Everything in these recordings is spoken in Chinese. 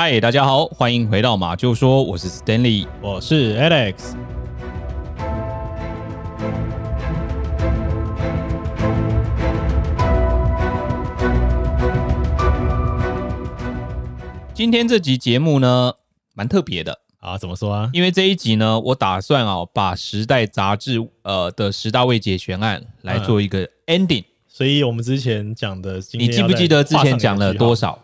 嗨，大家好，欢迎回到马就说，我是 Stanley，我是 Alex。今天这集节目呢，蛮特别的啊，怎么说啊？因为这一集呢，我打算啊，把《时代》杂志呃的十大未解悬案来做一个 ending。嗯、所以我们之前讲的，你记不记得之前讲了多少？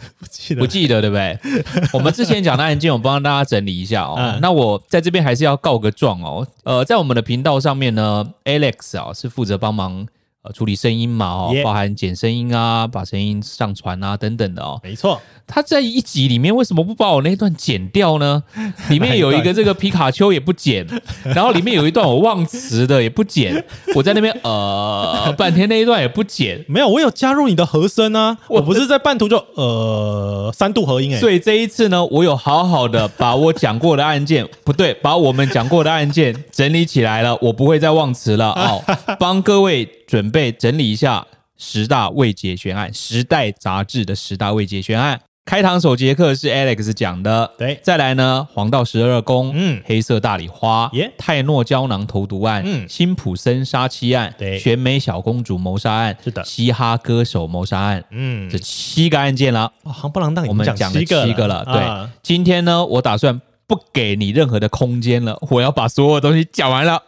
不记得，不记得，对不对？我们之前讲的案件，我帮大家整理一下哦。嗯、那我在这边还是要告个状哦。呃，在我们的频道上面呢，Alex 啊是负责帮忙。处理声音嘛，哦，包含剪声音啊，把声音上传啊，等等的哦。没错，他在一集里面为什么不把我那一段剪掉呢？里面有一个这个皮卡丘也不剪，然后里面有一段我忘词的也不剪，我在那边呃半天那一段也不剪。没有，我有加入你的和声啊，我不是在半途就呃三度合音哎。所以这一次呢，我有好好的把我讲过的案件，不对，把我们讲过的案件整理起来了，我不会再忘词了哦，帮各位。准备整理一下十大未解悬案，《时代》杂志的十大未解悬案。开堂首节课是 Alex 讲的，对。再来呢，黄道十二宫，嗯，黑色大礼花，耶，泰诺胶囊投毒案，嗯，辛普森杀妻案，对，选美小公主谋杀案，是的，嘻哈歌手谋杀案，嗯，这七个案件了，夯不啷当，我们讲了七个了，对。今天呢，我打算不给你任何的空间了，我要把所有东西讲完了。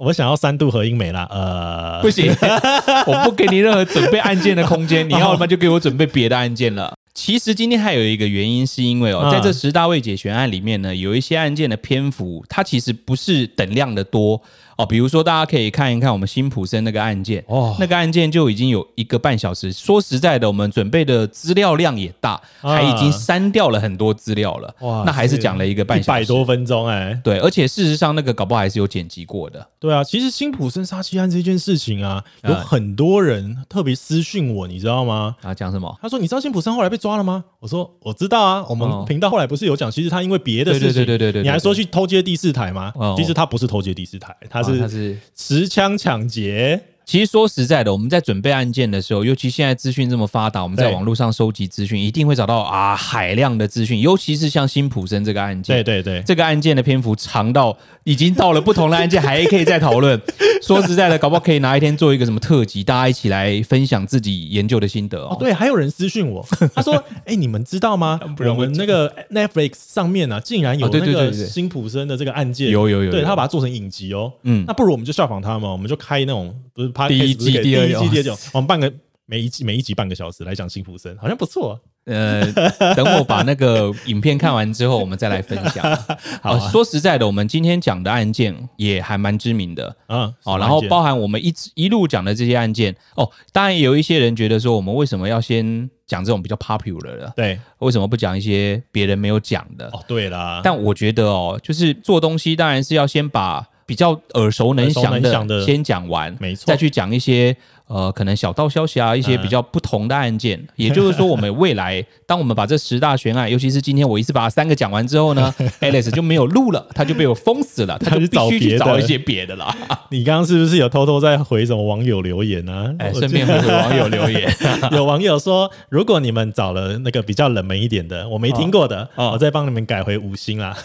我想要三度合音没了，呃，不行，我不给你任何准备案件的空间，你要么就给我准备别的案件了。其实今天还有一个原因，是因为哦，在这十大未解悬案里面呢，有一些案件的篇幅，它其实不是等量的多。哦，比如说，大家可以看一看我们辛普森那个案件，哦，那个案件就已经有一个半小时。说实在的，我们准备的资料量也大，还已经删掉了很多资料了。哇，那还是讲了一个半小时，一百多分钟哎。对，而且事实上那个搞不好还是有剪辑过的。对啊，其实辛普森杀妻案这件事情啊，有很多人特别私讯我，你知道吗？啊，讲什么？他说：“你知道辛普森后来被抓了吗？”我说：“我知道啊，我们频道后来不是有讲，其实他因为别的事情，对对对对，你还说去偷接第四台吗？其实他不是偷接第四台，他是他是。持枪抢劫。其实说实在的，我们在准备案件的时候，尤其现在资讯这么发达，我们在网络上收集资讯，一定会找到啊海量的资讯。尤其是像辛普森这个案件，对对对，这个案件的篇幅长到已经到了不同的案件还可以再讨论。说实在的，搞不好可以哪一天做一个什么特辑，大家一起来分享自己研究的心得哦。哦对，还有人私讯我，他说：“哎，你们知道吗？我们那个 Netflix 上面啊，竟然有那个辛普森的这个案件，有有有，对他把它做成影集哦。嗯，那不如我们就效仿他嘛，我们就开那种不是。第一季、第二季、第二季，我们半个每一季每一集半个小时来讲辛普森，好像不错。呃，等我把那个影片看完之后，我们再来分享。好，说实在的，我们今天讲的案件也还蛮知名的，嗯，哦，然后包含我们一直一路讲的这些案件，哦，当然也有一些人觉得说，我们为什么要先讲这种比较 popular 的？对，为什么不讲一些别人没有讲的？哦，对啦，但我觉得哦，就是做东西当然是要先把比较耳熟能详的先讲完，没错，再去讲一些。呃，可能小道消息啊，一些比较不同的案件，嗯、也就是说，我们未来，当我们把这十大悬案，尤其是今天我一次把三个讲完之后呢，Alex 就没有录了，他就被我封死了，他就必须去找一些别的了。你刚刚是不是有偷偷在回什么网友留言呢、啊？哎，顺便回回网友留言，有网友说，如果你们找了那个比较冷门一点的，我没听过的，哦、我再帮你们改回五星啦。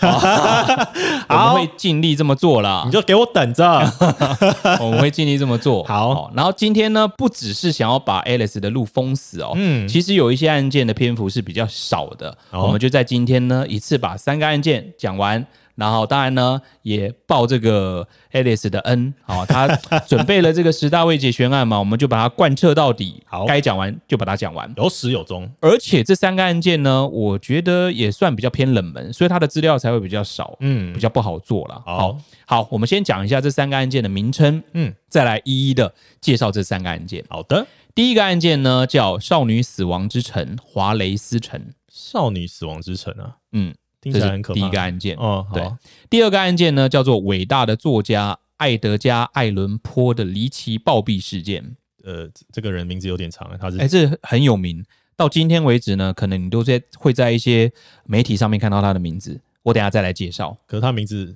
我们会尽力这么做啦，你就给我等着，我们会尽力这么做。好，然后今天。那不只是想要把 Alex 的路封死哦，嗯，其实有一些案件的篇幅是比较少的，我们就在今天呢一次把三个案件讲完。然后当然呢，也报这个 Alex 的恩，好，他准备了这个十大未解悬案嘛，我们就把它贯彻到底，好，该讲完就把它讲完，有始有终。而且这三个案件呢，我觉得也算比较偏冷门，所以它的资料才会比较少，嗯，比较不好做了。好，好，我们先讲一下这三个案件的名称，嗯，再来一一的介绍这三个案件。好的，第一个案件呢叫少女死亡之城华雷斯城，少女死亡之城啊，嗯。这是第一个案件哦，对。第二个案件呢，叫做伟大的作家艾德加·艾伦坡的离奇暴毙事件。呃，这个人名字有点长，他是哎，这很有名。到今天为止呢，可能你都在会在一些媒体上面看到他的名字。我等下再来介绍。可是他名字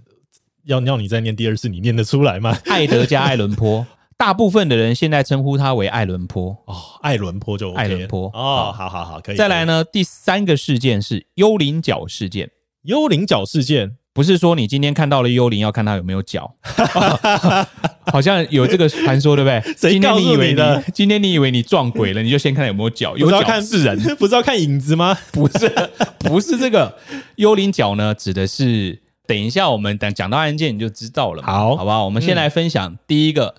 要要你再念第二次，你念得出来吗？艾德加·艾伦坡大部分的人现在称呼他为艾伦坡哦，艾伦坡就、OK、爱伦坡哦，好好好，可以。再来呢，第三个事件是幽灵角事件。幽灵角事件不是说你今天看到了幽灵要看它有没有脚，好像有这个传说对不对？谁告诉你的？今天你以为你撞鬼了，你就先看有没有脚，有角是人，不是要看影子吗？不是，不是这个幽灵脚呢，指的是等一下我们等讲到案件你就知道了。好，好不好？我们先来分享第一个。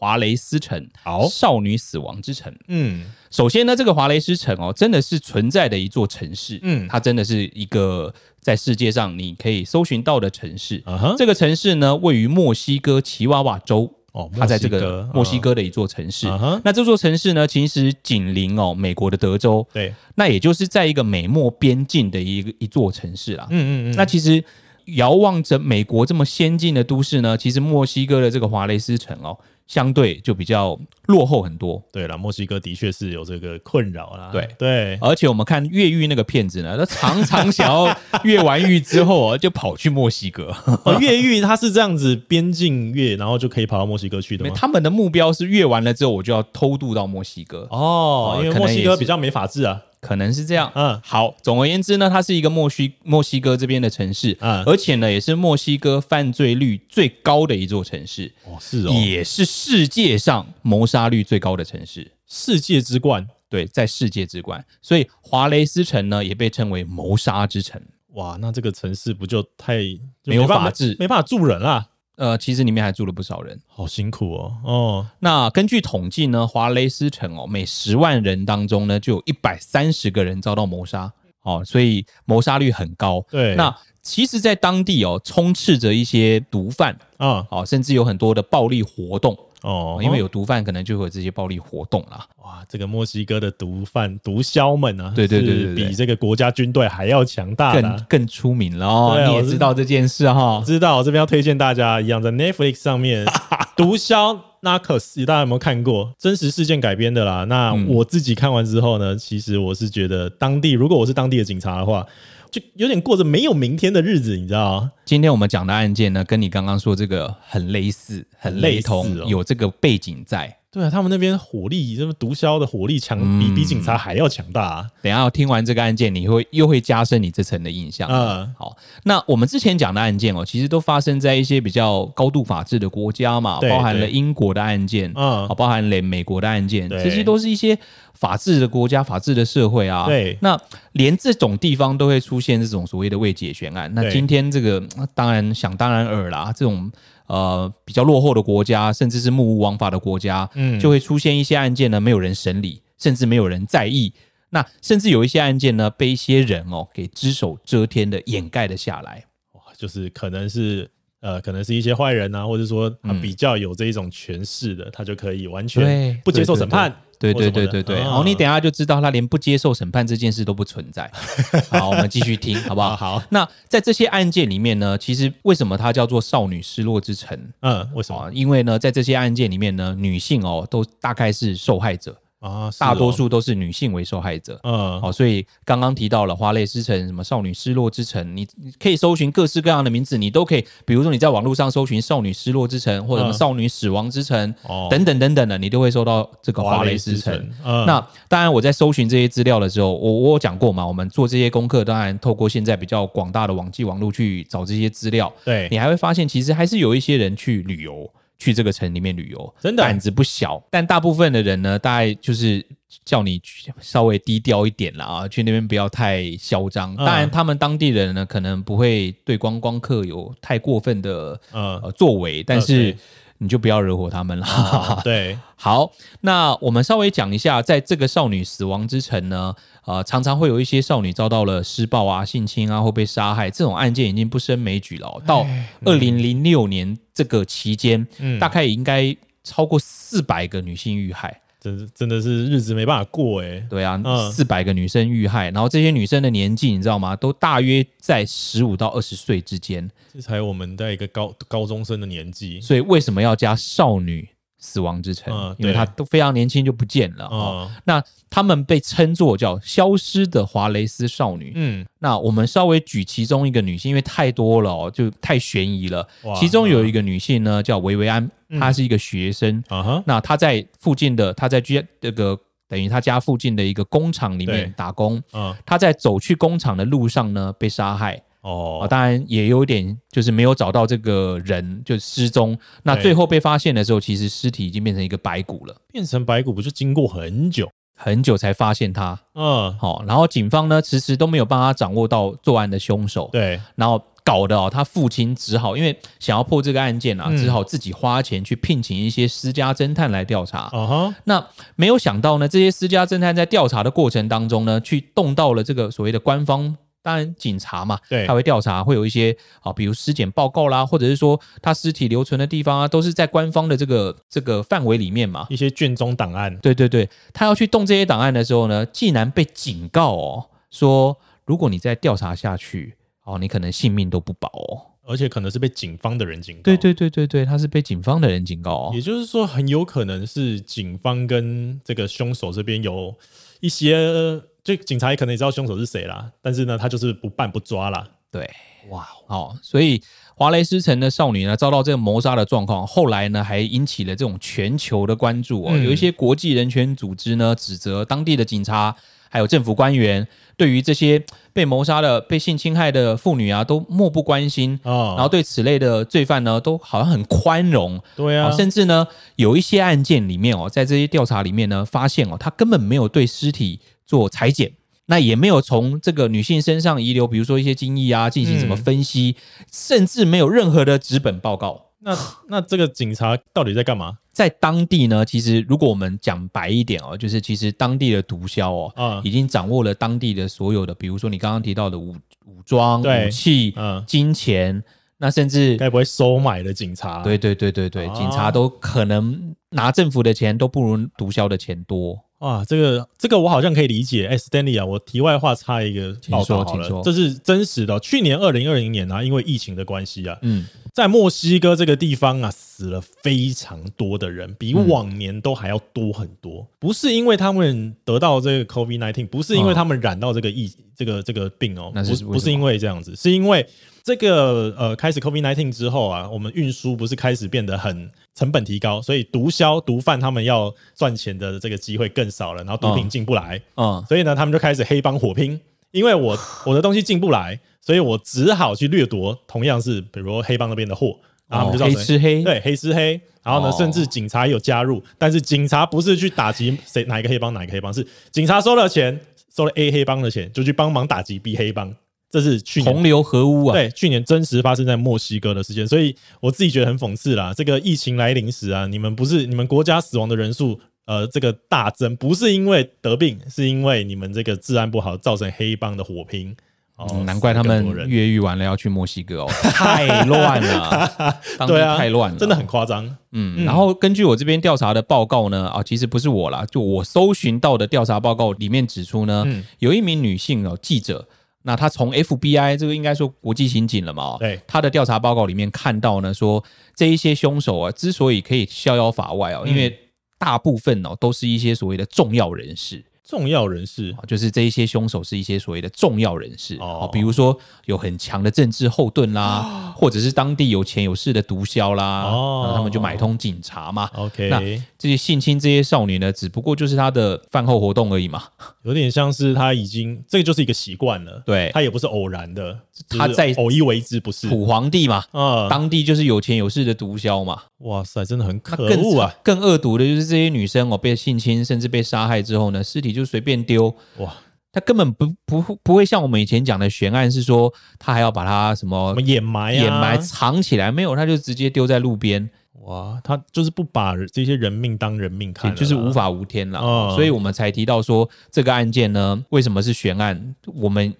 华雷斯城，好，少女死亡之城。嗯，首先呢，这个华雷斯城哦，真的是存在的一座城市。嗯，它真的是一个在世界上你可以搜寻到的城市。这个城市呢，位于墨西哥奇瓦瓦州。哦，它在这个墨西哥的一座城市。那这座城市呢，其实紧邻哦美国的德州。对，那也就是在一个美墨边境的一个一座城市啦。嗯嗯嗯。那其实遥望着美国这么先进的都市呢，其实墨西哥的这个华雷斯城哦。相对就比较落后很多。对了，墨西哥的确是有这个困扰啦。对对，而且我们看越狱那个骗子呢，他常常想要越完狱之后啊 就跑去墨西哥。越狱他是这样子边境越，然后就可以跑到墨西哥去的吗？他们的目标是越完了之后，我就要偷渡到墨西哥。哦，因为墨西哥比较没法治啊。可能是这样，嗯，好。总而言之呢，它是一个墨西墨西哥这边的城市，嗯，而且呢，也是墨西哥犯罪率最高的一座城市，哦，是哦，也是世界上谋杀率最高的城市，世界之冠，对，在世界之冠，所以华雷斯城呢也被称为谋杀之城。哇，那这个城市不就太没有法治，没办法住人啊？呃，其实里面还住了不少人，好辛苦哦。哦，那根据统计呢，华雷斯城哦，每十万人当中呢，就有一百三十个人遭到谋杀，哦，所以谋杀率很高。对，那其实，在当地哦，充斥着一些毒贩啊，哦，甚至有很多的暴力活动。哦，因为有毒贩，可能就会有这些暴力活动啦。哇，这个墨西哥的毒贩、毒枭们啊，对对对，比这个国家军队还要强大，更更出名了哦。你也知道这件事哈？知道，我这边要推荐大家一样，在 Netflix 上面，《毒枭 Narcos》，大家有没有看过？真实事件改编的啦。那我自己看完之后呢，其实我是觉得，当地如果我是当地的警察的话。就有点过着没有明天的日子，你知道吗？今天我们讲的案件呢，跟你刚刚说这个很类似，很类同，哦、有这个背景在。对啊，他们那边火力，这么毒枭的火力强，比、嗯、比警察还要强大啊。等一下我听完这个案件，你会又会加深你这层的印象。嗯，好，那我们之前讲的案件哦，其实都发生在一些比较高度法治的国家嘛，包含了英国的案件，嗯，包含了美国的案件，这些都是一些法治的国家、法治的社会啊。对，那连这种地方都会出现这种所谓的未解悬案，那今天这个当然想当然尔啦，这种。呃，比较落后的国家，甚至是目无王法的国家，嗯，就会出现一些案件呢，没有人审理，甚至没有人在意。那甚至有一些案件呢，被一些人哦给只手遮天的掩盖了下来。哇，就是可能是呃，可能是一些坏人啊，或者说他比较有这一种权势的，嗯、他就可以完全不接受审判。对对对对对，然后你等下就知道他连不接受审判这件事都不存在。好，我们继续听，好不好？好。那在这些案件里面呢，其实为什么它叫做少女失落之城？嗯，为什么？因为呢，在这些案件里面呢，女性哦都大概是受害者。啊，大多数都是女性为受害者，嗯，好，所以刚刚提到了华雷斯城，什么少女失落之城，你可以搜寻各式各样的名字，你都可以，比如说你在网络上搜寻少女失落之城，或者什么少女死亡之城，哦，等等等等的，你都会搜到这个华雷斯城。嗯，那当然，我在搜寻这些资料的时候，我我有讲过嘛，我们做这些功课，当然透过现在比较广大的网际网络去找这些资料，对，你还会发现，其实还是有一些人去旅游。去这个城里面旅游，真的胆子不小，但大部分的人呢，大概就是叫你稍微低调一点啦啊，去那边不要太嚣张。当然，他们当地人呢，可能不会对观光客有太过分的呃作为，但是。你就不要惹火他们了。啊、对，好，那我们稍微讲一下，在这个少女死亡之城呢，呃，常常会有一些少女遭到了施暴啊、性侵啊，或被杀害，这种案件已经不胜枚举了。到二零零六年这个期间，嗯、大概也应该超过四百个女性遇害。真真的是日子没办法过哎，对啊，四百个女生遇害，然后这些女生的年纪你知道吗？都大约在十五到二十岁之间，这才我们在一个高高中生的年纪。所以为什么要加少女死亡之城，嗯、因为他都非常年轻就不见了。那他们被称作叫消失的华雷斯少女。嗯，那我们稍微举其中一个女性，因为太多了哦，就太悬疑了。其中有一个女性呢，叫维维安，嗯、她是一个学生。那她在附近的，她在居这个等于她家附近的一个工厂里面打工。嗯，她在走去工厂的路上呢，被杀害。哦，当然也有点就是没有找到这个人，就失踪。那最后被发现的时候，其实尸体已经变成一个白骨了。变成白骨不是经过很久，很久才发现他？嗯，好，然后警方呢迟迟都没有帮他掌握到作案的凶手。对，然后搞得哦，他父亲只好因为想要破这个案件啊，嗯只好自己花钱去聘请一些私家侦探来调查。啊哈，那没有想到呢，这些私家侦探在调查的过程当中呢，去动到了这个所谓的官方。当然，警察嘛，对，他会调查，会有一些啊，比如尸检报告啦，或者是说他尸体留存的地方啊，都是在官方的这个这个范围里面嘛。一些卷宗档案，对对对，他要去动这些档案的时候呢，竟然被警告哦，说如果你再调查下去，哦，你可能性命都不保哦，而且可能是被警方的人警告。对对对对对，他是被警方的人警告哦，也就是说，很有可能是警方跟这个凶手这边有一些。就警察也可能也知道凶手是谁啦，但是呢，他就是不办不抓啦。对，哇，好，所以华雷斯城的少女呢，遭到这个谋杀的状况，后来呢，还引起了这种全球的关注哦。嗯、有一些国际人权组织呢，指责当地的警察还有政府官员，对于这些被谋杀的、被性侵害的妇女啊，都漠不关心哦。然后对此类的罪犯呢，都好像很宽容。对啊，甚至呢，有一些案件里面哦，在这些调查里面呢，发现哦，他根本没有对尸体做裁剪，那也没有从这个女性身上遗留，比如说一些精液啊，进行什么分析，嗯、甚至没有任何的纸本报告。那那这个警察到底在干嘛？在当地呢？其实如果我们讲白一点哦，就是其实当地的毒枭哦，嗯、已经掌握了当地的所有的，比如说你刚刚提到的武武装、武器、嗯、金钱，那甚至该不会收买的警察？对对对对对，啊、警察都可能拿政府的钱都不如毒枭的钱多。啊，这个这个我好像可以理解。哎，Stanley 啊，我题外话插一个报道好了，这是真实的。去年二零二零年啊，因为疫情的关系啊，嗯，在墨西哥这个地方啊，死了非常多的人，比往年都还要多很多。不是因为他们得到这个 COVID-19，不是因为他们染到这个疫这个这个病哦，不是不是因为这样子，是因为。这个呃，开始 COVID-19 之后啊，我们运输不是开始变得很成本提高，所以毒枭、毒贩他们要赚钱的这个机会更少了，然后毒品进不来，嗯，所以呢，他们就开始黑帮火拼，因为我我的东西进不来，所以我只好去掠夺同样是比如说黑帮那边的货，然后他们就造成黑吃黑，对，黑吃黑，然后呢，甚至警察有加入，但是警察不是去打击谁哪一个黑帮哪一个黑帮，是警察收了钱，收了 A 黑帮的钱，就去帮忙打击 B 黑帮。这是去年同流合污啊！对，去年真实发生在墨西哥的事件，所以我自己觉得很讽刺啦。这个疫情来临时啊，你们不是你们国家死亡的人数呃这个大增，不是因为得病，是因为你们这个治安不好，造成黑帮的火拼。哦，嗯、难怪他们越狱完了要去墨西哥哦，太乱了，当地太乱了，真的很夸张。嗯，嗯然后根据我这边调查的报告呢，啊，其实不是我啦，就我搜寻到的调查报告里面指出呢，嗯、有一名女性哦记者。那她从 FBI 这个应该说国际刑警了嘛？对，她的调查报告里面看到呢，说这一些凶手啊，之所以可以逍遥法外哦，因为大部分哦都是一些所谓的重要人士。重要人士，就是这一些凶手是一些所谓的重要人士。哦，比如说有很强的政治后盾啦，或者是当地有钱有势的毒枭啦，哦，他们就买通警察嘛。OK，那这些性侵这些少女呢，只不过就是他的饭后活动而已嘛，有点像是他已经这个就是一个习惯了，对，他也不是偶然的，他在偶一为之，不是。土皇帝嘛，嗯，当地就是有钱有势的毒枭嘛。哇塞，真的很可恶啊！更恶毒的就是这些女生哦，被性侵甚至被杀害之后呢，尸体就随便丢。哇，他根本不不不会像我们以前讲的悬案，是说他还要把它什么掩埋、掩埋藏起来，没有，他就直接丢在路边。哇，他就是不把这些人命当人命看，就是无法无天了。所以我们才提到说这个案件呢，为什么是悬案？我们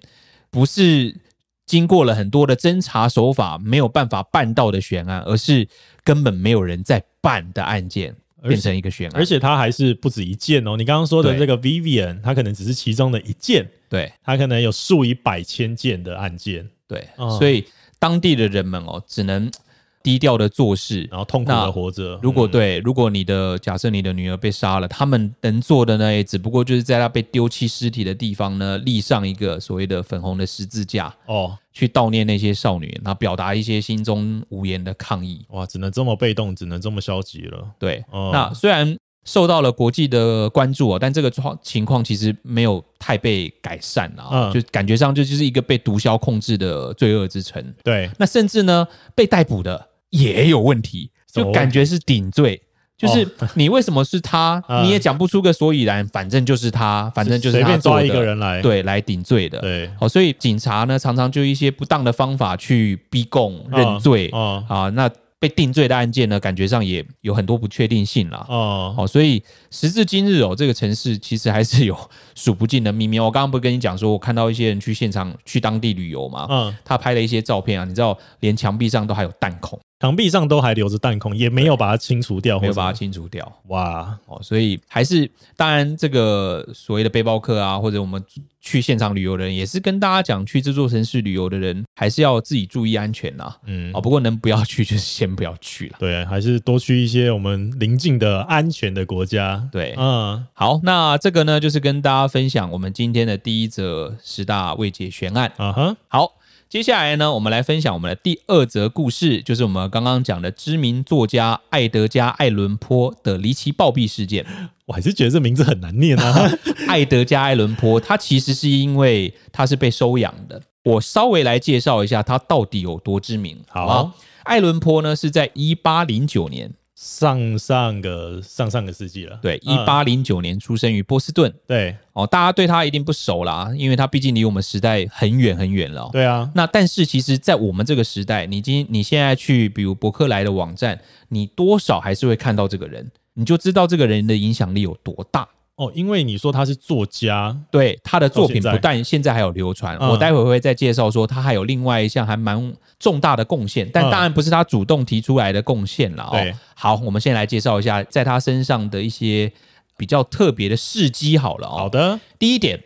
不是。经过了很多的侦查手法，没有办法办到的悬案，而是根本没有人在办的案件，变成一个悬案。而且它还是不止一件哦。你刚刚说的这个 Vivian，它可能只是其中的一件，对，它可能有数以百千件的案件。对，所以当地的人们哦，只能低调的做事，然后痛苦的活着。如果对，如果你的假设你的女儿被杀了，他们能做的呢，也只不过就是在她被丢弃尸体的地方呢，立上一个所谓的粉红的十字架哦，去悼念那些少女，然后表达一些心中无言的抗议。哇，只能这么被动，只能这么消极了。对，哦、那虽然。受到了国际的关注啊，但这个状情况其实没有太被改善啊，嗯、就感觉上就就是一个被毒枭控制的罪恶之城。对，那甚至呢，被逮捕的也有问题，就感觉是顶罪，就是你为什么是他，哦、你也讲不出个所以然，反正就是他，反正就是他随便抓一个人来，对，来顶罪的。对，好，所以警察呢，常常就一些不当的方法去逼供认罪、哦哦、啊，那。被定罪的案件呢，感觉上也有很多不确定性了。哦，好，所以时至今日哦，这个城市其实还是有 数不尽的秘密。我刚刚不是跟你讲说，我看到一些人去现场去当地旅游嘛，嗯，他拍了一些照片啊，你知道，连墙壁上都还有弹孔。墙壁上都还留着弹孔，也没有把它清除掉，没有把它清除掉。哇哦，所以还是当然，这个所谓的背包客啊，或者我们去现场旅游的人，也是跟大家讲，去这座城市旅游的人，还是要自己注意安全呐。嗯，哦，不过能不要去，就是先不要去了。对，还是多去一些我们邻近的安全的国家。对，嗯，好，那这个呢，就是跟大家分享我们今天的第一则十大未解悬案。嗯哼，好。接下来呢，我们来分享我们的第二则故事，就是我们刚刚讲的知名作家爱德加·艾伦坡的离奇暴毙事件。我还是觉得这名字很难念啊，爱德加·艾伦坡，他其实是因为他是被收养的。我稍微来介绍一下他到底有多知名。好，好，艾伦坡呢是在一八零九年。上上个上上个世纪了，对，一八零九年出生于波士顿，嗯、对，哦，大家对他一定不熟啦，因为他毕竟离我们时代很远很远了。对啊，那但是其实，在我们这个时代，你今你现在去，比如博客来的网站，你多少还是会看到这个人，你就知道这个人的影响力有多大。哦，因为你说他是作家，对他的作品不但现在还有流传，我待会会再介绍说他还有另外一项还蛮重大的贡献，但当然不是他主动提出来的贡献了。哦，好，我们先来介绍一下在他身上的一些比较特别的事迹。好了哦，好的，第一点，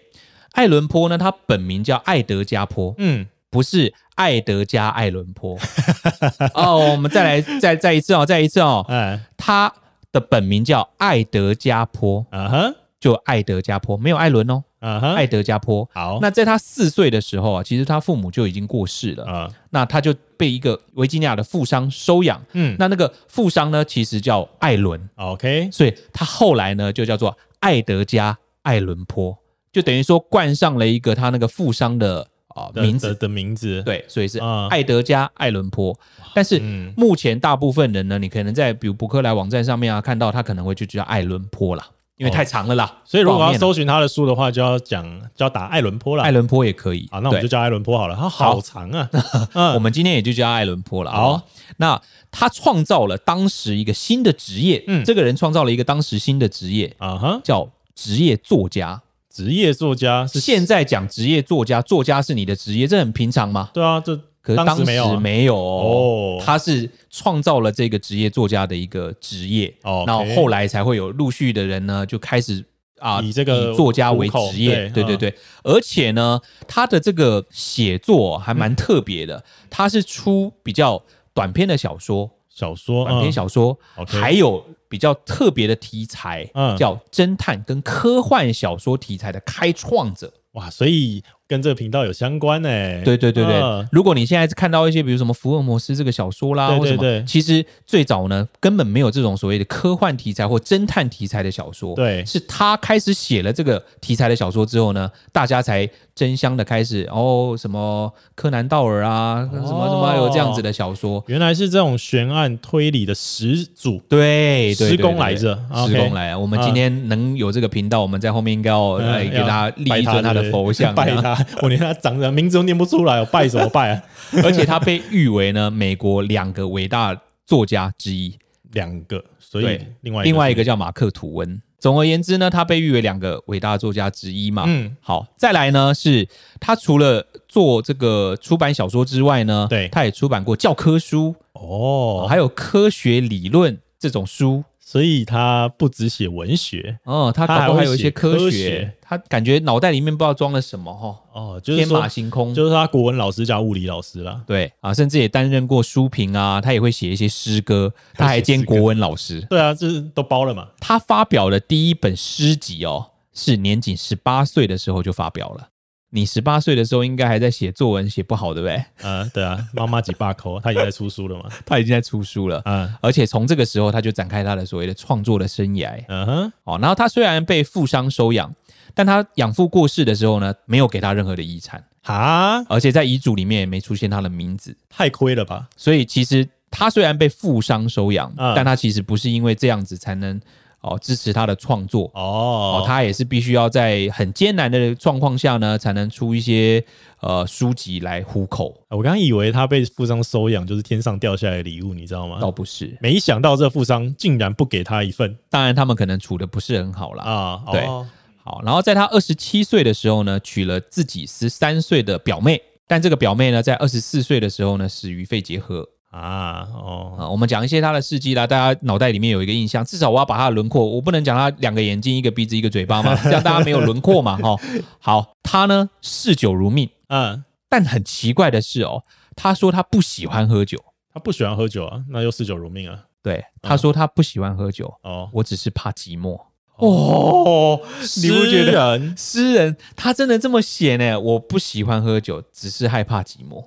艾伦坡呢，他本名叫爱德加坡，嗯，不是爱德加艾伦坡。哦，我们再来再再一次哦，再一次哦，嗯，他的本名叫爱德加坡，嗯哼。就爱德加坡，没有艾伦哦。Uh huh. 爱德加坡。好，那在他四岁的时候啊，其实他父母就已经过世了。Uh huh. 那他就被一个维吉尼亚的富商收养。嗯，那那个富商呢，其实叫艾伦。OK，所以他后来呢，就叫做爱德加艾伦坡，就等于说冠上了一个他那个富商的啊名字的，的名字。对，所以是艾德加艾伦坡。Uh 但是目前大部分人呢，你可能在比如博客来网站上面啊看到他可能会就叫艾伦坡啦。因为太长了啦，哦、所以如果要搜寻他的书的话，就要讲就要打艾伦坡了。艾伦坡也可以，啊，那我们就叫艾伦坡好了。他好长啊，嗯、我们今天也就叫艾伦坡了。好，那他创造了当时一个新的职业，嗯，这个人创造了一个当时新的职业啊哈，叫职业作家。职业作家是现在讲职业作家，作家是你的职业，这很平常吗？对啊，这。可是当时没有，没有哦，他是创造了这个职业作家的一个职业，哦，然后后来才会有陆续的人呢，就开始啊以这个以作家为职业，对对对，而且呢，他的这个写作还蛮特别的，他是出比较短篇的小说，小说短篇小说，还有比较特别的题材，叫侦探跟科幻小说题材的开创者，哇，所以。跟这个频道有相关呢、欸？对对对对，嗯、如果你现在看到一些，比如什么福尔摩斯这个小说啦，对对对，其实最早呢，根本没有这种所谓的科幻题材或侦探题材的小说。对，是他开始写了这个题材的小说之后呢，大家才争相的开始哦，什么柯南道尔啊，什么什么有这样子的小说，原来是这种悬案推理的始祖，对，师公来着，师公来啊！我们今天能有这个频道，我们在后面应该要来给他立一尊他的佛像，拜他。我连他长的名字都念不出来，我拜什么拜啊？而且他被誉为呢美国两个伟大作家之一，两个，所以另外另外一个叫马克吐温。总而言之呢，他被誉为两个伟大作家之一嘛。嗯，好，再来呢是他除了做这个出版小说之外呢，对，他也出版过教科书哦，还有科学理论这种书。所以他不只写文学哦，他搞不好还有一些科学，科学他感觉脑袋里面不知道装了什么哈。哦，就是天马行空，就是他国文老师加物理老师啦。对啊，甚至也担任过书评啊，他也会写一些诗歌，他还兼国文老师。对啊，就是都包了嘛。他发表的第一本诗集哦，是年仅十八岁的时候就发表了。你十八岁的时候应该还在写作文，写不好对不对？嗯，对啊，妈妈几把口，他已经在出书了嘛？他已经在出书了，嗯，而且从这个时候他就展开他的所谓的创作的生涯，嗯哼，哦，然后他虽然被富商收养，但他养父过世的时候呢，没有给他任何的遗产啊，而且在遗嘱里面也没出现他的名字，太亏了吧？所以其实他虽然被富商收养，但他其实不是因为这样子才能。哦，支持他的创作哦，哦，他也是必须要在很艰难的状况下呢，才能出一些呃书籍来糊口。我刚刚以为他被富商收养就是天上掉下来的礼物，你知道吗？倒不是，没想到这富商竟然不给他一份。当然，他们可能处的不是很好啦。啊。对，哦、好，然后在他二十七岁的时候呢，娶了自己十三岁的表妹，但这个表妹呢，在二十四岁的时候呢，死于肺结核。啊哦啊，我们讲一些他的事迹啦，大家脑袋里面有一个印象。至少我要把他的轮廓，我不能讲他两个眼睛、一个鼻子、一个嘴巴嘛，这样大家没有轮廓嘛。哈，好，他呢嗜酒如命，嗯，但很奇怪的是哦，他说他不喜欢喝酒，他不喜欢喝酒啊，那又嗜酒如命啊。对，他说他不喜欢喝酒哦，我只是怕寂寞哦。你不觉得诗人他真的这么写呢？我不喜欢喝酒，只是害怕寂寞。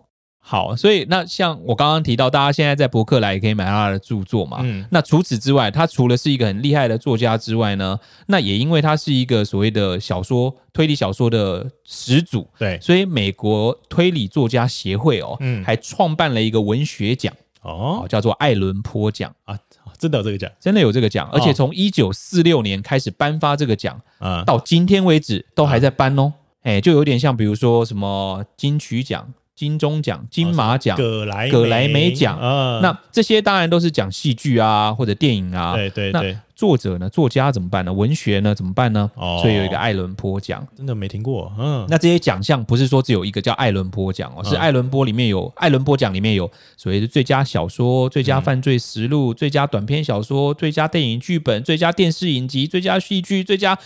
好，所以那像我刚刚提到，大家现在在博客来也可以买到他的著作嘛。嗯。那除此之外，他除了是一个很厉害的作家之外呢，那也因为他是一个所谓的小说推理小说的始祖，对，所以美国推理作家协会哦，嗯，还创办了一个文学奖哦，叫做艾伦坡奖。啊，真的有这个奖，真的有这个奖，而且从一九四六年开始颁发这个奖啊，到今天为止都还在颁哦，哎，就有点像比如说什么金曲奖。金钟奖、金马奖、葛莱葛莱美奖，嗯，那这些当然都是讲戏剧啊或者电影啊。对对对。那作者呢？作家怎么办呢？文学呢？怎么办呢？哦，所以有一个艾伦坡奖，真的没听过。嗯，那这些奖项不是说只有一个叫艾伦坡奖哦，是艾伦坡里面有艾伦坡奖里面有所谓的最佳小说、最佳犯罪实录、最佳短篇小说、最佳电影剧本、最佳电视影集、最佳戏剧、最佳。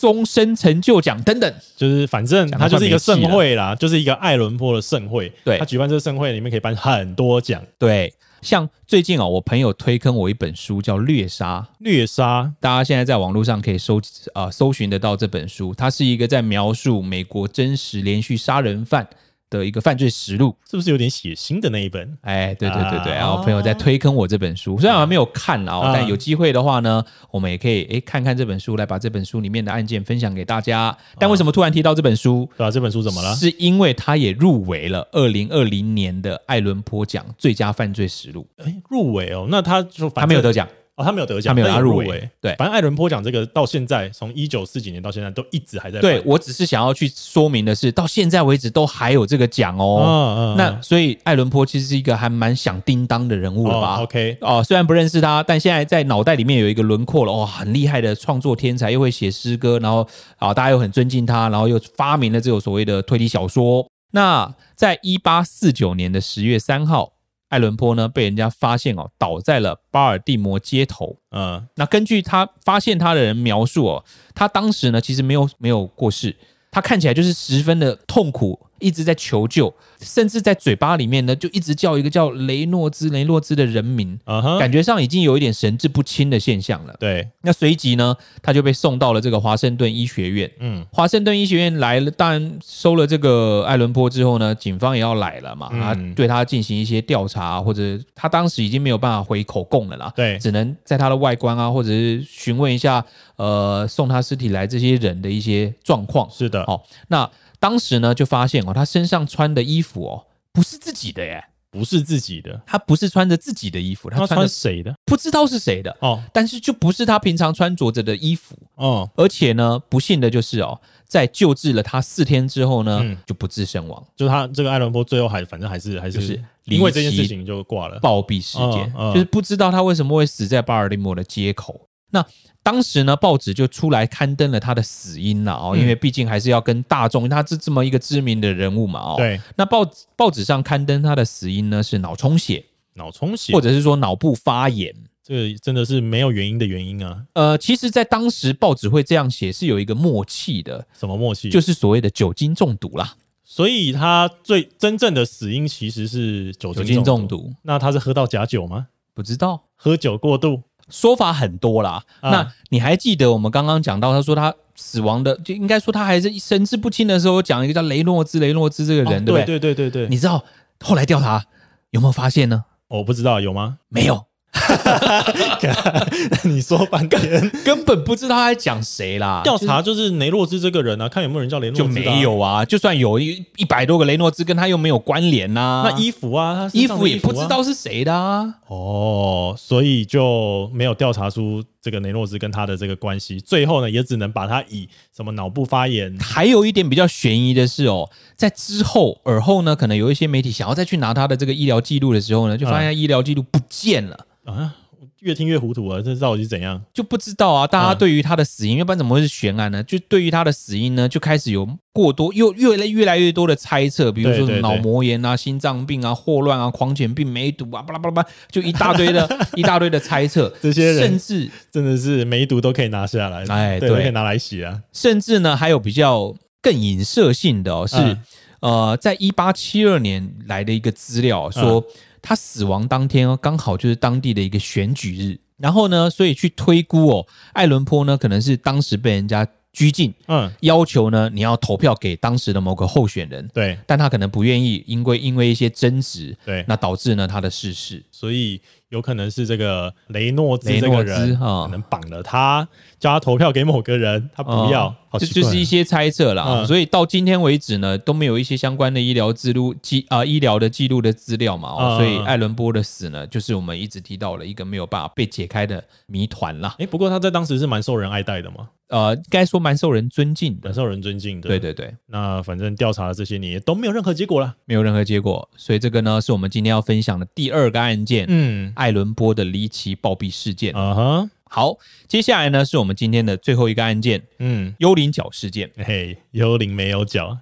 终身成就奖等等，就是反正它就是一个盛会啦，就是一个爱伦坡的盛会。对，他举办这个盛会里面可以颁很多奖。对，像最近啊，我朋友推坑我一本书叫《虐杀》，掠杀，大家现在在网络上可以搜啊、呃、搜寻得到这本书，它是一个在描述美国真实连续杀人犯的一个犯罪实录，是不是有点血腥的那一本？哎，对对对对，然后朋友在推坑我这本书，虽然我还没有看啊，但有机会的话呢，我们也可以哎看看这本书，来把这本书里面的案件分享给大家。但为什么突然提到这本书？对啊，这本书怎么了？是因为它也入围了二零二零年的艾伦坡奖最佳犯罪实录。哎，入围哦，那他就他没有得奖。哦，他没有得奖，他没有拿入围。对，反正艾伦坡奖这个到现在，从一九四几年到现在都一直还在。对，我只是想要去说明的是，到现在为止都还有这个奖哦。嗯嗯。那所以艾伦坡其实是一个还蛮响叮当的人物了吧？OK。哦，虽然不认识他，但现在在脑袋里面有一个轮廓了。哇，很厉害的创作天才，又会写诗歌，然后啊，大家又很尊敬他，然后又发明了这种所谓的推理小说。那在一八四九年的十月三号。爱伦坡呢，被人家发现哦，倒在了巴尔的摩街头。嗯，那根据他发现他的人描述哦，他当时呢其实没有没有过世，他看起来就是十分的痛苦。一直在求救，甚至在嘴巴里面呢，就一直叫一个叫雷诺兹雷诺兹的人名，uh huh. 感觉上已经有一点神志不清的现象了。对，那随即呢，他就被送到了这个华盛顿医学院。嗯，华盛顿医学院来了，当然收了这个艾伦坡之后呢，警方也要来了嘛，啊、嗯，对他进行一些调查，或者他当时已经没有办法回口供了啦，对，只能在他的外观啊，或者是询问一下，呃，送他尸体来这些人的一些状况。是的，好，那。当时呢，就发现哦，他身上穿的衣服哦，不是自己的耶，不是自己的，他不是穿着自己的衣服，他穿谁的？不知道是谁的哦，但是就不是他平常穿着着的衣服哦，而且呢，不幸的就是哦，在救治了他四天之后呢，就不治身亡，就是他这个艾伦坡最后还反正还是还是因为这件事情就挂了，暴毙事件，就是不知道他为什么会死在巴尔的摩的街口。那当时呢，报纸就出来刊登了他的死因了哦，因为毕竟还是要跟大众，他是这么一个知名的人物嘛哦。对。那报报纸上刊登他的死因呢是脑充血，脑充血，或者是说脑部发炎，这个真的是没有原因的原因啊。呃，其实，在当时报纸会这样写是有一个默契的，什么默契？就是所谓的酒精中毒啦。所以他最真正的死因其实是酒精中毒。那他是喝到假酒吗？不知道，喝酒过度，说法很多啦。啊、那你还记得我们刚刚讲到，他说他死亡的，就应该说他还是神志不清的时候，讲一个叫雷诺兹，雷诺兹这个人，哦、对不对？对对对对。你知道后来调查有没有发现呢？我不知道有吗？没有。你说半天根本不知道他在讲谁啦。调查就是雷诺兹这个人啊，看有没有人叫雷诺兹。就没有啊，就算有一一百多个雷诺兹，跟他又没有关联呐、啊。那衣服啊，衣服也不知道是谁的啊。哦，所以就没有调查出这个雷诺兹跟他的这个关系。最后呢，也只能把他以什么脑部发炎。还有一点比较悬疑的是哦，在之后耳后呢，可能有一些媒体想要再去拿他的这个医疗记录的时候呢，就发现医疗记录不见了。啊，越听越糊涂啊！这到底是怎样？就不知道啊。大家对于他的死因，要不然怎么会是悬案呢？就对于他的死因呢，就开始有过多又越来越来越多的猜测，比如说脑膜炎啊、心脏病啊、霍乱啊、狂犬病、梅毒啊，巴拉巴拉巴拉，就一大堆的 一大堆的猜测。这些人甚至真的是梅毒都可以拿下来，哎，对，可以拿来洗啊。甚至呢，还有比较更影射性的哦，是、嗯、呃，在一八七二年来的一个资料说。嗯他死亡当天哦，刚好就是当地的一个选举日，然后呢，所以去推估哦，艾伦坡呢可能是当时被人家拘禁，嗯，要求呢你要投票给当时的某个候选人，对，但他可能不愿意，因为因为一些争执，对，那导致呢他的逝世，所以。有可能是这个雷诺兹这个人可能绑了他，叫他投票给某个人，他不要，这就是一些猜测啦。所以到今天为止呢，都没有一些相关的医疗记录记啊医疗的记录的资料嘛。所以艾伦波的死呢，就是我们一直提到了一个没有办法被解开的谜团啦。哎，不过他在当时是蛮受人爱戴的嘛。呃，该说蛮受人尊敬的，蛮受人尊敬的。对对对，那反正调查了这些年都没有任何结果了，没有任何结果。所以这个呢，是我们今天要分享的第二个案件。嗯，爱伦坡的离奇暴毙事件。啊哈，好，接下来呢，是我们今天的最后一个案件。嗯，幽灵角事件。嘿，幽灵没有脚。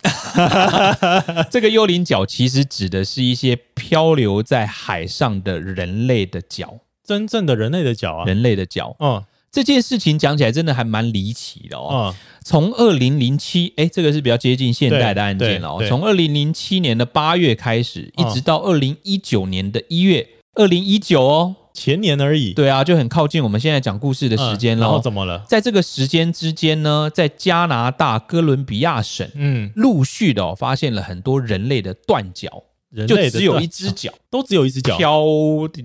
这个幽灵角其实指的是一些漂流在海上的人类的脚，真正的人类的脚啊，人类的脚。嗯。这件事情讲起来真的还蛮离奇的哦。从二零零七，哎，这个是比较接近现代的案件哦。从二零零七年的八月开始，一直到二零一九年的一月，二零一九哦，前年而已。对啊，就很靠近我们现在讲故事的时间了。然后怎么了？在这个时间之间呢，在加拿大哥伦比亚省，嗯，陆续的发现了很多人类的断脚，就只有一只脚，都只有一只脚漂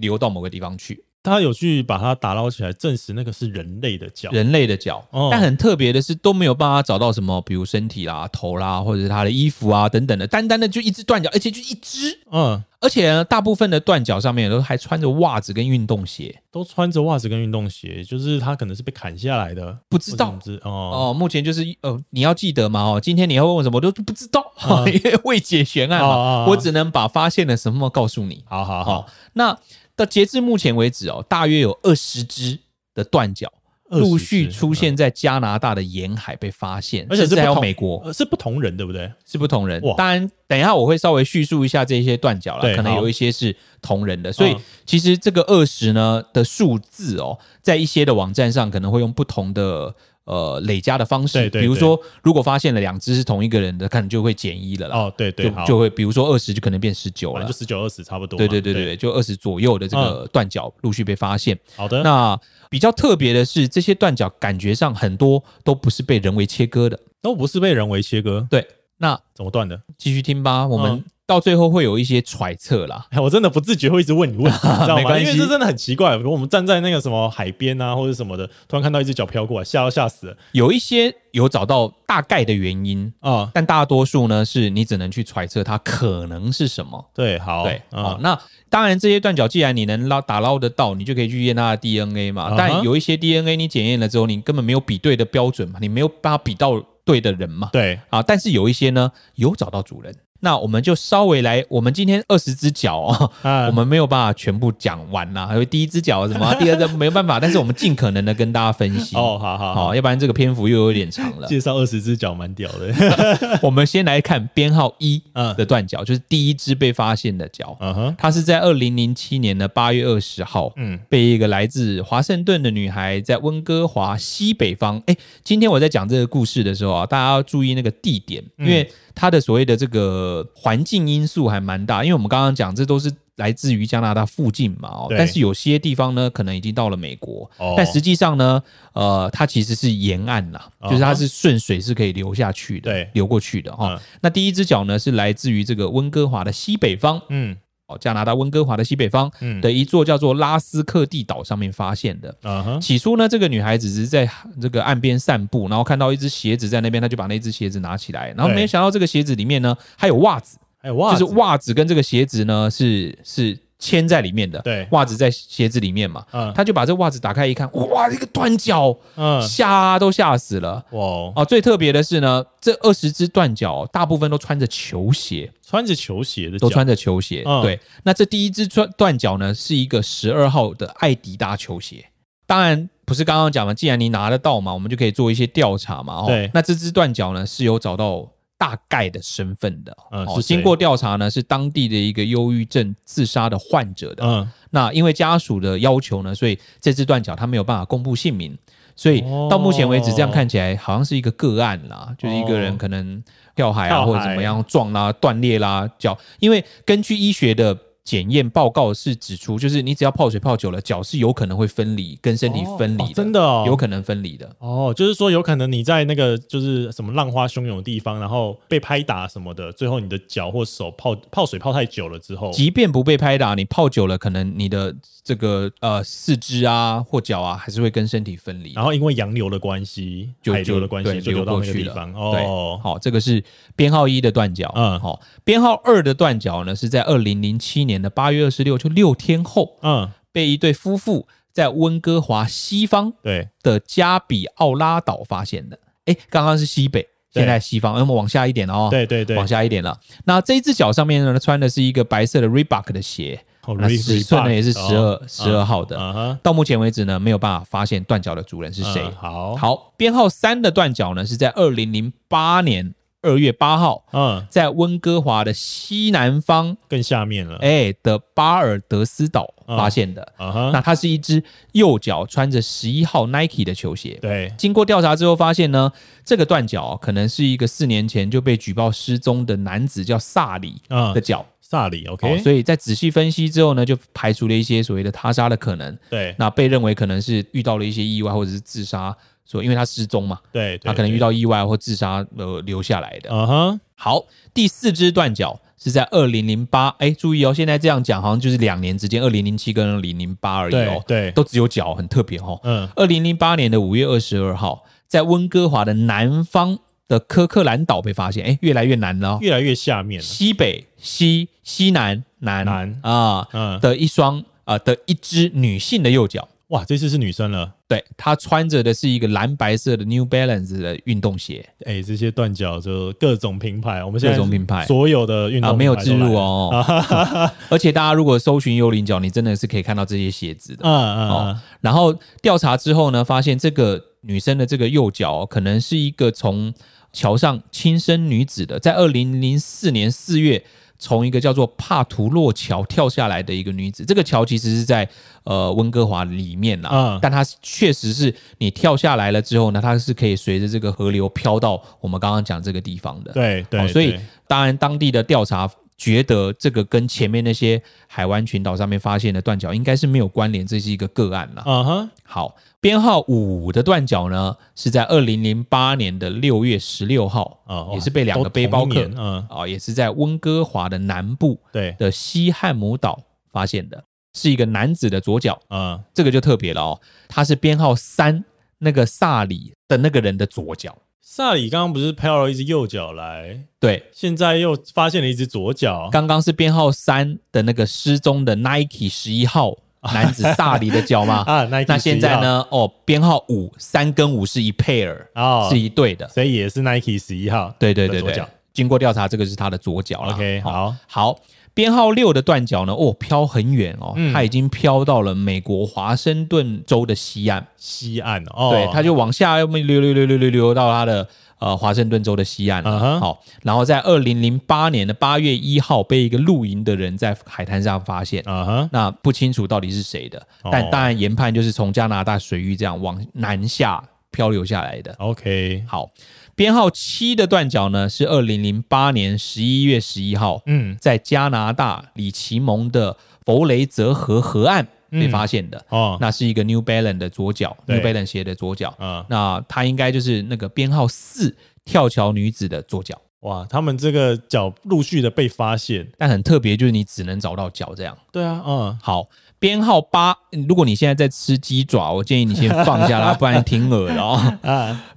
流到某个地方去。他有去把它打捞起来，证实那个是人类的脚，人类的脚。哦、但很特别的是，都没有办法找到什么，比如身体啦、头啦，或者是他的衣服啊等等的，单单的就一只断脚，而且就一只。嗯，而且呢，大部分的断脚上面都还穿着袜子跟运动鞋，都穿着袜子跟运动鞋，就是他可能是被砍下来的，不知道。哦哦，目前就是呃，你要记得嘛哦，今天你要问我什么，我都不知道，嗯、因 为未解悬案嘛，哦哦哦我只能把发现了什么告诉你。好好好，那。到截至目前为止哦，大约有二十只的断脚陆续出现在加拿大的沿海被发现，而且是还有美国，是不同人对不对？是不同人。当然，等一下我会稍微叙述一下这些断脚了，可能有一些是同人的。所以其实这个二十呢的数字哦，在一些的网站上可能会用不同的。呃，累加的方式，对对对，比如说，如果发现了两只是同一个人的，可能就会减一了啦。哦，对对，就就会，比如说二十就可能变十九了，就十九二十差不多。对对对对，就二十左右的这个断脚陆续被发现。好的，那比较特别的是，这些断脚感觉上很多都不是被人为切割的，都不是被人为切割。对，那怎么断的？继续听吧，我们。到最后会有一些揣测啦，我真的不自觉会一直问你问题，你知道吗？因为这真的很奇怪。比如我们站在那个什么海边啊，或者什么的，突然看到一只脚飘过来，吓都吓死了。有一些有找到大概的原因啊，但大多数呢是你只能去揣测它可能是什么。对，好，对，好。那当然，这些断脚既然你能捞打捞得到，你就可以去验它的 DNA 嘛。但有一些 DNA 你检验了之后，你根本没有比对的标准嘛，你没有办法比到对的人嘛。对，啊，但是有一些呢有找到主人。那我们就稍微来，我们今天二十只脚哦，啊、我们没有办法全部讲完呐，还有第一只脚什么，第二只没有办法，但是我们尽可能的跟大家分析。哦，好好。好，要不然这个篇幅又有点长了。介绍二十只脚蛮屌的，我们先来看编号一的断脚，就是第一只被发现的脚，嗯哼，它是在二零零七年的八月二十号，嗯，被一个来自华盛顿的女孩在温哥华西北方，哎，今天我在讲这个故事的时候啊，大家要注意那个地点，因为它的所谓的这个环境因素还蛮大，因为我们刚刚讲这都是来自于加拿大附近嘛，哦，但是有些地方呢可能已经到了美国，但实际上呢，呃，它其实是沿岸呐，就是它是顺水是可以流下去的，对，流过去的哈。那第一只脚呢是来自于这个温哥华的西北方，嗯。加拿大温哥华的西北方的一座叫做拉斯克蒂岛上面发现的。起初呢，这个女孩子只是在这个岸边散步，然后看到一只鞋子在那边，她就把那只鞋子拿起来，然后没想到这个鞋子里面呢还有袜子，还有袜子，就是袜子跟这个鞋子呢是是牵在里面的。对，袜子在鞋子里面嘛，嗯，他就把这袜子打开一看，哇，一个断脚，嗯，吓都吓死了。哇，哦，最特别的是呢，这二十只断脚大部分都穿着球鞋。穿着球鞋的，都穿着球鞋。嗯、对，那这第一只断断脚呢，是一个十二号的艾迪达球鞋。当然不是刚刚讲嘛，既然你拿得到嘛，我们就可以做一些调查嘛。对，那这只断脚呢是有找到大概的身份的。嗯，是经过调查呢，是当地的一个忧郁症自杀的患者的。嗯，那因为家属的要求呢，所以这只断脚他没有办法公布姓名。所以到目前为止，这样看起来好像是一个个案啦，就是一个人可能跳海啊，或者怎么样撞啦、断裂啦脚，因为根据医学的。检验报告是指出，就是你只要泡水泡久了，脚是有可能会分离，跟身体分离，哦哦、真的哦，有可能分离的哦。就是说，有可能你在那个就是什么浪花汹涌的地方，然后被拍打什么的，最后你的脚或手泡泡水泡太久了之后，即便不被拍打，你泡久了，可能你的这个呃四肢啊或脚啊，还是会跟身体分离。然后因为洋流的关系，海流的关系，就流到那个地方。哦，好，这个是编号一的断脚。嗯，好，编号二的断脚呢，是在二零零七年。年的八月二十六，就六天后，嗯，被一对夫妇在温哥华西方对的加比奥拉岛发现的。哎，刚刚是西北，现在西方，那么往下一点哦，对对对，往下一点了。那这一只脚上面呢，穿的是一个白色的 Reebok 的鞋，那尺寸呢也是十二十二号的。到目前为止呢，没有办法发现断脚的主人是谁。好，好，编号三的断脚呢，是在二零零八年。二月八号，嗯，在温哥华的西南方更下面了，哎的巴尔德斯岛发现的，那它是一只右脚穿着十一号 Nike 的球鞋，对，经过调查之后发现呢，这个断脚可能是一个四年前就被举报失踪的男子叫萨里的脚，萨里，OK，所以在仔细分析之后呢，就排除了一些所谓的他杀的可能，对，那被认为可能是遇到了一些意外或者是自杀。说，因为他失踪嘛，对，他可能遇到意外或自杀呃留下来的。嗯哼，好，第四只断脚是在二零零八，哎，注意哦，现在这样讲好像就是两年之间，二零零七跟二零零八而已哦，对，都只有脚，很特别哦。嗯，二零零八年的五月二十二号，在温哥华的南方的科克兰岛被发现，哎，越来越南了，越来越下面，西北、西、西南、南南啊，嗯的一双啊的一只女性的右脚。哇，这次是女生了。对，她穿着的是一个蓝白色的 New Balance 的运动鞋。哎，这些断脚就各种品牌，我们现在各种品牌所有的运动啊，没有置入哦。而且大家如果搜寻幽灵脚，你真的是可以看到这些鞋子的。嗯嗯。哦，然后调查之后呢，发现这个女生的这个右脚可能是一个从桥上轻生女子的，在二零零四年四月。从一个叫做帕图洛桥跳下来的一个女子，这个桥其实是在呃温哥华里面啦，嗯，但它确实是你跳下来了之后呢，它是可以随着这个河流飘到我们刚刚讲这个地方的，对对，所以当然当地的调查。觉得这个跟前面那些海湾群岛上面发现的断脚应该是没有关联，这是一个个案了。嗯哼，好，编号五的断脚呢，是在二零零八年的六月十六号，啊，也是被两个背包客，嗯，啊，也是在温哥华的南部对。的西汉姆岛发现的，是一个男子的左脚，嗯，这个就特别了哦，他是编号三那个萨里的那个人的左脚。萨里刚刚不是飘了一只右脚来？对，现在又发现了一只左脚。刚刚是编号三的那个失踪的 Nike 十一号男子萨里的脚吗？啊，Nike 那现在呢？哦，编号五三跟五是一 pair，哦，是一对的，所以也是 Nike 十一号。对对对对，经过调查，这个是他的左脚了。OK，好，好，编号六的断角呢？哦，飘很远哦，嗯、它已经飘到了美国华盛顿州的西岸。西岸哦，对，它就往下又溜溜溜溜溜溜到它的呃华盛顿州的西岸了。Uh huh、好，然后在二零零八年的八月一号，被一个露营的人在海滩上发现。啊哈、uh，huh、那不清楚到底是谁的，uh 但当然研判就是从加拿大水域这样往南下漂流下来的。OK，好。编号七的断脚呢，是二零零八年十一月十一号，嗯，在加拿大里奇蒙的弗雷泽河河岸被发现的。嗯、哦，那是一个 New Balance 的左脚，New Balance 鞋的左脚。嗯，那它应该就是那个编号四跳桥女子的左脚。哇，他们这个脚陆续的被发现，但很特别，就是你只能找到脚这样。对啊，嗯，好。编号八，如果你现在在吃鸡爪，我建议你先放下它，不然挺恶的哦。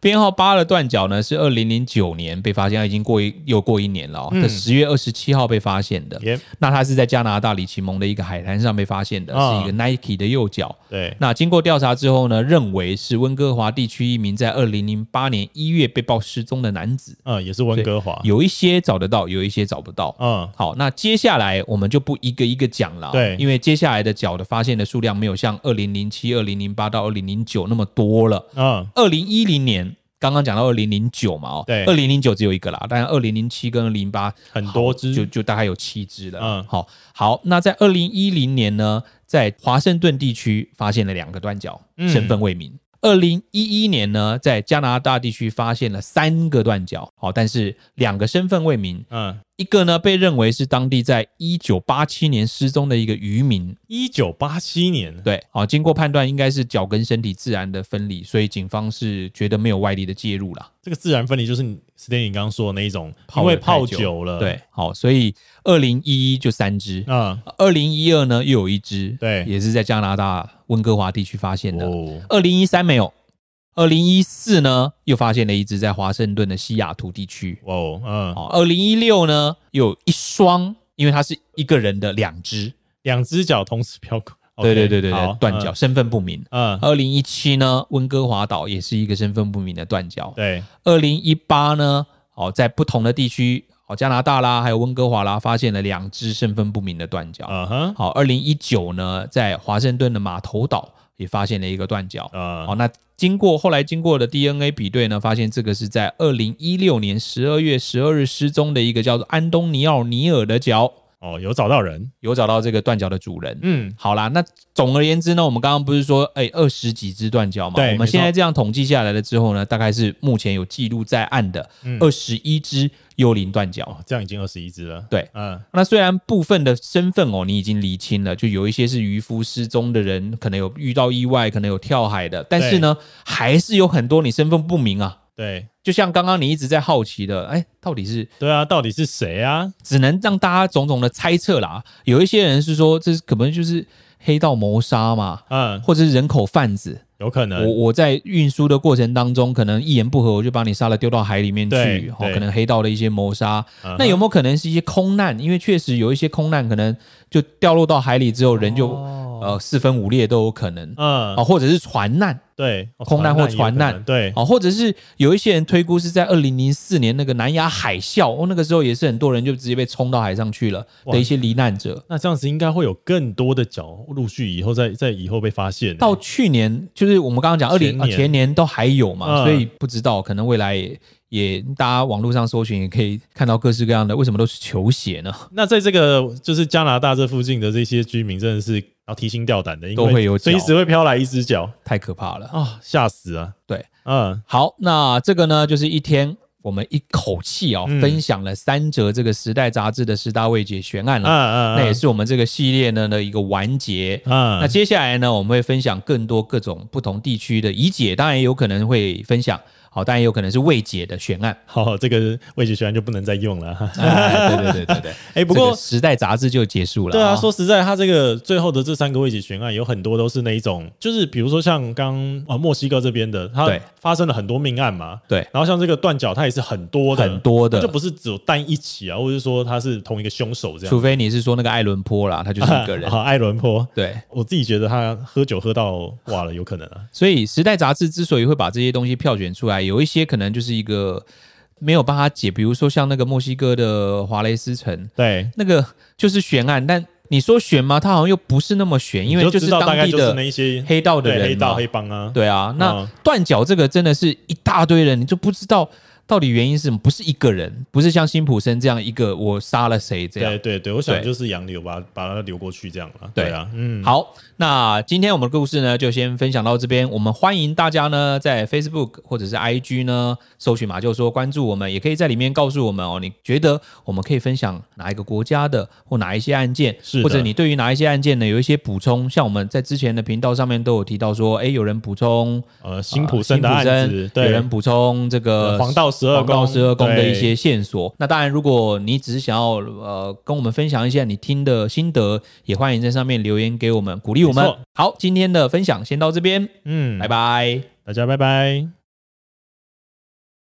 编号八的断脚呢，是二零零九年被发现，已经过一又过一年了哦。在十月二十七号被发现的。那它是在加拿大里奇蒙的一个海滩上被发现的，是一个 Nike 的右脚。对。那经过调查之后呢，认为是温哥华地区一名在二零零八年一月被曝失踪的男子。嗯，也是温哥华。有一些找得到，有一些找不到。嗯。好，那接下来我们就不一个一个讲了。对。因为接下来的脚的发现的数量没有像二零零七、二零零八到二零零九那么多了。嗯，二零一零年刚刚讲到二零零九嘛，哦，对，二零零九只有一个啦，但是二零零七跟零八很多只，就就大概有七只了。嗯，好，好，那在二零一零年呢，在华盛顿地区发现了两个断脚，身份未明。二零一一年呢，在加拿大地区发现了三个断脚，好，但是两个身份未明。嗯。一个呢，被认为是当地在一九八七年失踪的一个渔民。一九八七年，对，好，经过判断应该是脚跟身体自然的分离，所以警方是觉得没有外力的介入啦。这个自然分离就是你 Stanley 刚刚说的那一种，因为泡久了，对，好，所以二零一一就三只，嗯，二零一二呢又有一只，对，也是在加拿大温哥华地区发现的。二零一三没有。二零一四呢，又发现了一只在华盛顿的西雅图地区。哦，嗯，好。二零一六呢，有一双，因为它是一个人的两只，两只脚同时飘过。对对对对对，断脚，身份不明。嗯。二零一七呢，温哥华岛也是一个身份不明的断脚。对。二零一八呢，哦，在不同的地区，哦，加拿大啦，还有温哥华啦，发现了两只身份不明的断脚。嗯哼。好，二零一九呢，在华盛顿的码头岛。也发现了一个断脚，啊，好，那经过后来经过的 DNA 比对呢，发现这个是在二零一六年十二月十二日失踪的一个叫做安东尼奥尼尔的脚。哦，有找到人，有找到这个断脚的主人。嗯，好啦，那总而言之呢，我们刚刚不是说，哎，二十几只断脚嘛？对，我们现在这样统计下来了之后呢，大概是目前有记录在案的二十一只幽灵断脚，这样已经二十一只了。对，嗯，那虽然部分的身份哦，你已经厘清了，就有一些是渔夫失踪的人，可能有遇到意外，可能有跳海的，但是呢，还是有很多你身份不明啊。对，就像刚刚你一直在好奇的，哎，到底是？对啊，到底是谁啊？只能让大家种种的猜测啦。有一些人是说，这可能就是黑道谋杀嘛，嗯，或者是人口贩子。有可能，我我在运输的过程当中，可能一言不合我就把你杀了，丢到海里面去。哦，可能黑道的一些谋杀。嗯、那有没有可能是一些空难？因为确实有一些空难，可能就掉落到海里之后，人就、哦、呃四分五裂都有可能。嗯，啊，或者是船难。对，空难或船难，对，哦，或者是有一些人推估是在二零零四年那个南亚海啸，哦，那个时候也是很多人就直接被冲到海上去了的一些罹难者。那这样子应该会有更多的脚陆续以后在在以后被发现。到去年就是我们刚刚讲二零前年都还有嘛，嗯、所以不知道可能未来也，大家网络上搜寻也可以看到各式各样的，为什么都是球鞋呢？那在这个就是加拿大这附近的这些居民真的是。要提心吊胆的，都会有，随时会飘来一只脚，太可怕了啊！吓死啊！对，嗯，好，那这个呢，就是一天我们一口气哦，分享了三则这个《时代》杂志的十大未解悬案了，嗯嗯，那也是我们这个系列呢的一个完结，嗯，那接下来呢，我们会分享更多各种不同地区的疑解，当然也有可能会分享。好，当然也有可能是未解的悬案。好，这个未解悬案就不能再用了。哎、对对对对对。哎，不过《时代》杂志就结束了。对啊，说实在，它这个最后的这三个未解悬案有很多都是那一种，就是比如说像刚啊墨西哥这边的，它发生了很多命案嘛。对。然后像这个断脚，它也是很多的，很多的，就不是只有单一起啊，或者是说他是同一个凶手这样。除非你是说那个艾伦坡啦，他就是一个人。好，爱伦坡。对，我自己觉得他喝酒喝到挂了，有可能啊。所以《时代》杂志之所以会把这些东西票选出来，有一些可能就是。一个没有办法解。比如说像那个墨西哥的华雷斯城，对，那个就是悬案，但你说悬吗？它好像又不是那么悬，因为就是当地的那些黑道的人，黑道黑帮啊，对啊。那断脚这个真的是一大堆人，你就不知道。到底原因是什么？不是一个人，不是像辛普森这样一个我杀了谁这样。对对对，我想就是洋流把把它流过去这样了。对啊，嗯，好，那今天我们的故事呢，就先分享到这边。我们欢迎大家呢，在 Facebook 或者是 IG 呢，搜寻马厩说关注我们，也可以在里面告诉我们哦，你觉得我们可以分享哪一个国家的或哪一些案件，是或者你对于哪一些案件呢有一些补充？像我们在之前的频道上面都有提到说，哎，有人补充呃辛普森的案子，有人补充这个黄道十二宫。十二宫的一些线索。那当然，如果你只是想要呃跟我们分享一下你听的心得，也欢迎在上面留言给我们，鼓励我们。好，今天的分享先到这边，嗯，拜拜，大家拜拜。